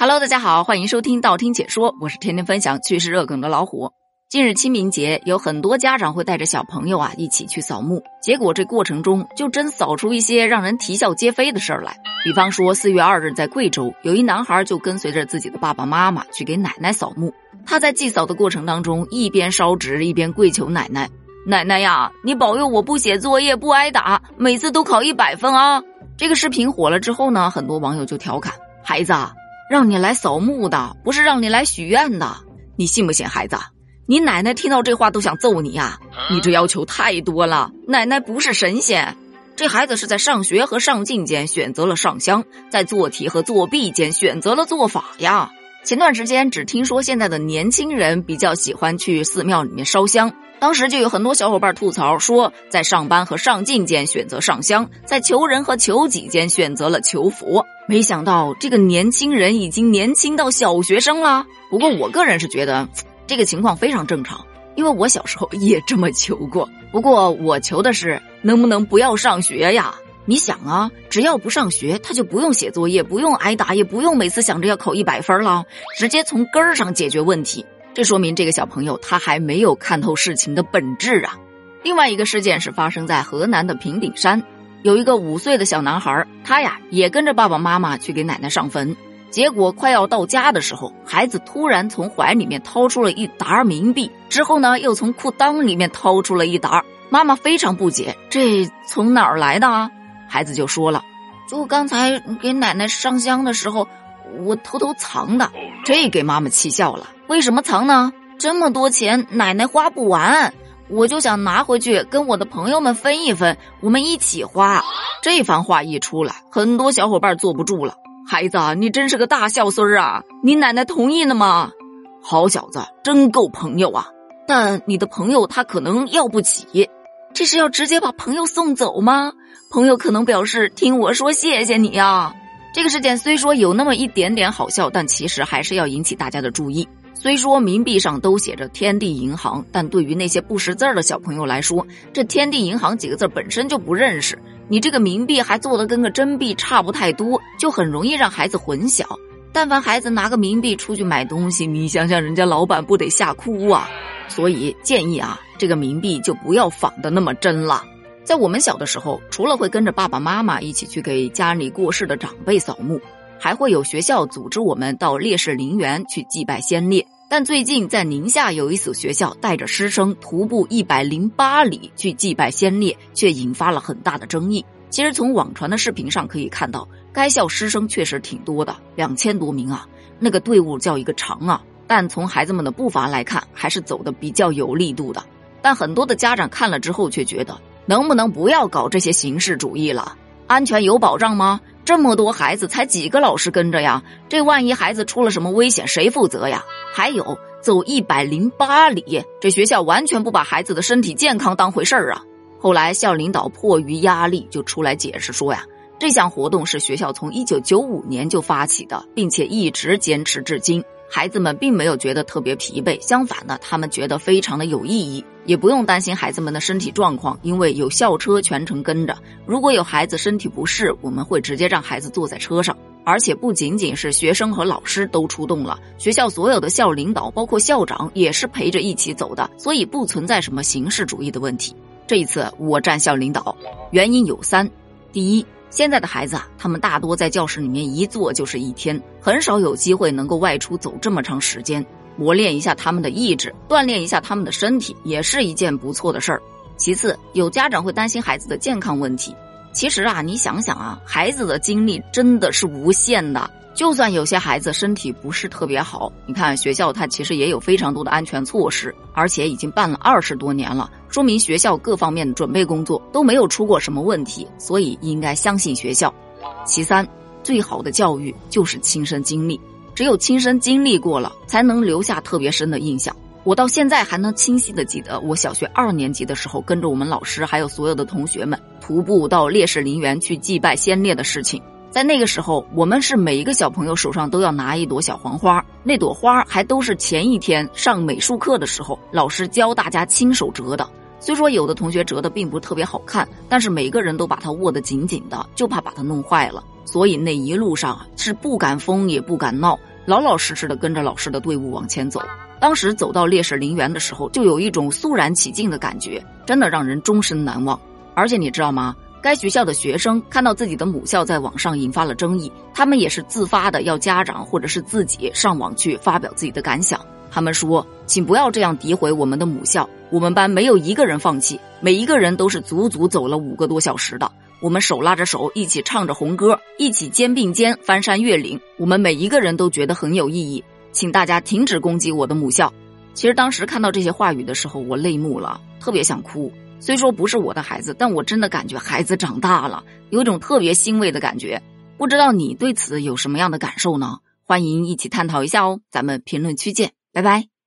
Hello，大家好，欢迎收听道听解说，我是天天分享趣事热梗的老虎。近日清明节，有很多家长会带着小朋友啊一起去扫墓，结果这过程中就真扫出一些让人啼笑皆非的事儿来。比方说，四月二日在贵州，有一男孩就跟随着自己的爸爸妈妈去给奶奶扫墓。他在祭扫的过程当中，一边烧纸一边跪求奶奶：“奶奶呀，你保佑我不写作业不挨打，每次都考一百分啊！”这个视频火了之后呢，很多网友就调侃：“孩子啊。”让你来扫墓的，不是让你来许愿的，你信不信，孩子？你奶奶听到这话都想揍你呀！你这要求太多了，奶奶不是神仙。这孩子是在上学和上进间选择了上香，在做题和作弊间选择了做法呀。前段时间只听说现在的年轻人比较喜欢去寺庙里面烧香。当时就有很多小伙伴吐槽说，在上班和上进间选择上香，在求人和求己间选择了求佛。没想到这个年轻人已经年轻到小学生了。不过我个人是觉得，这个情况非常正常，因为我小时候也这么求过。不过我求的是能不能不要上学呀？你想啊，只要不上学，他就不用写作业，不用挨打，也不用每次想着要考一百分了，直接从根儿上解决问题。这说明这个小朋友他还没有看透事情的本质啊！另外一个事件是发生在河南的平顶山，有一个五岁的小男孩，他呀也跟着爸爸妈妈去给奶奶上坟，结果快要到家的时候，孩子突然从怀里面掏出了一沓冥币，之后呢又从裤裆里面掏出了一沓，妈妈非常不解，这从哪儿来的啊？孩子就说了，就刚才给奶奶上香的时候，我偷偷藏的，这给妈妈气笑了。为什么藏呢？这么多钱，奶奶花不完，我就想拿回去跟我的朋友们分一分，我们一起花。这番话一出来，很多小伙伴坐不住了。孩子，你真是个大孝孙啊！你奶奶同意了吗？好小子，真够朋友啊！但你的朋友他可能要不起，这是要直接把朋友送走吗？朋友可能表示听我说谢谢你啊。这个事件虽说有那么一点点好笑，但其实还是要引起大家的注意。虽说冥币上都写着“天地银行”，但对于那些不识字儿的小朋友来说，这“天地银行”几个字本身就不认识。你这个冥币还做的跟个真币差不太多，就很容易让孩子混淆。但凡孩子拿个冥币出去买东西，你想想人家老板不得吓哭啊！所以建议啊，这个冥币就不要仿的那么真了。在我们小的时候，除了会跟着爸爸妈妈一起去给家里过世的长辈扫墓。还会有学校组织我们到烈士陵园去祭拜先烈，但最近在宁夏有一所学校带着师生徒步一百零八里去祭拜先烈，却引发了很大的争议。其实从网传的视频上可以看到，该校师生确实挺多的，两千多名啊，那个队伍叫一个长啊。但从孩子们的步伐来看，还是走的比较有力度的。但很多的家长看了之后却觉得，能不能不要搞这些形式主义了？安全有保障吗？这么多孩子，才几个老师跟着呀？这万一孩子出了什么危险，谁负责呀？还有走一百零八里，这学校完全不把孩子的身体健康当回事儿啊！后来校领导迫于压力，就出来解释说呀，这项活动是学校从一九九五年就发起的，并且一直坚持至今。孩子们并没有觉得特别疲惫，相反呢，他们觉得非常的有意义，也不用担心孩子们的身体状况，因为有校车全程跟着。如果有孩子身体不适，我们会直接让孩子坐在车上。而且不仅仅是学生和老师都出动了，学校所有的校领导，包括校长也是陪着一起走的，所以不存在什么形式主义的问题。这一次我站校领导，原因有三：第一。现在的孩子啊，他们大多在教室里面一坐就是一天，很少有机会能够外出走这么长时间，磨练一下他们的意志，锻炼一下他们的身体，也是一件不错的事儿。其次，有家长会担心孩子的健康问题。其实啊，你想想啊，孩子的精力真的是无限的。就算有些孩子身体不是特别好，你看学校它其实也有非常多的安全措施，而且已经办了二十多年了，说明学校各方面的准备工作都没有出过什么问题，所以应该相信学校。其三，最好的教育就是亲身经历，只有亲身经历过了，才能留下特别深的印象。我到现在还能清晰的记得，我小学二年级的时候，跟着我们老师还有所有的同学们徒步到烈士陵园去祭拜先烈的事情。在那个时候，我们是每一个小朋友手上都要拿一朵小黄花，那朵花还都是前一天上美术课的时候老师教大家亲手折的。虽说有的同学折的并不特别好看，但是每个人都把它握得紧紧的，就怕把它弄坏了。所以那一路上是不敢疯也不敢闹，老老实实的跟着老师的队伍往前走。当时走到烈士陵园的时候，就有一种肃然起敬的感觉，真的让人终身难忘。而且你知道吗？该学校的学生看到自己的母校在网上引发了争议，他们也是自发的要家长或者是自己上网去发表自己的感想。他们说：“请不要这样诋毁我们的母校。我们班没有一个人放弃，每一个人都是足足走了五个多小时的。我们手拉着手，一起唱着红歌，一起肩并肩翻山越岭。我们每一个人都觉得很有意义。请大家停止攻击我的母校。”其实当时看到这些话语的时候，我泪目了，特别想哭。虽说不是我的孩子，但我真的感觉孩子长大了，有一种特别欣慰的感觉。不知道你对此有什么样的感受呢？欢迎一起探讨一下哦，咱们评论区见。拜拜。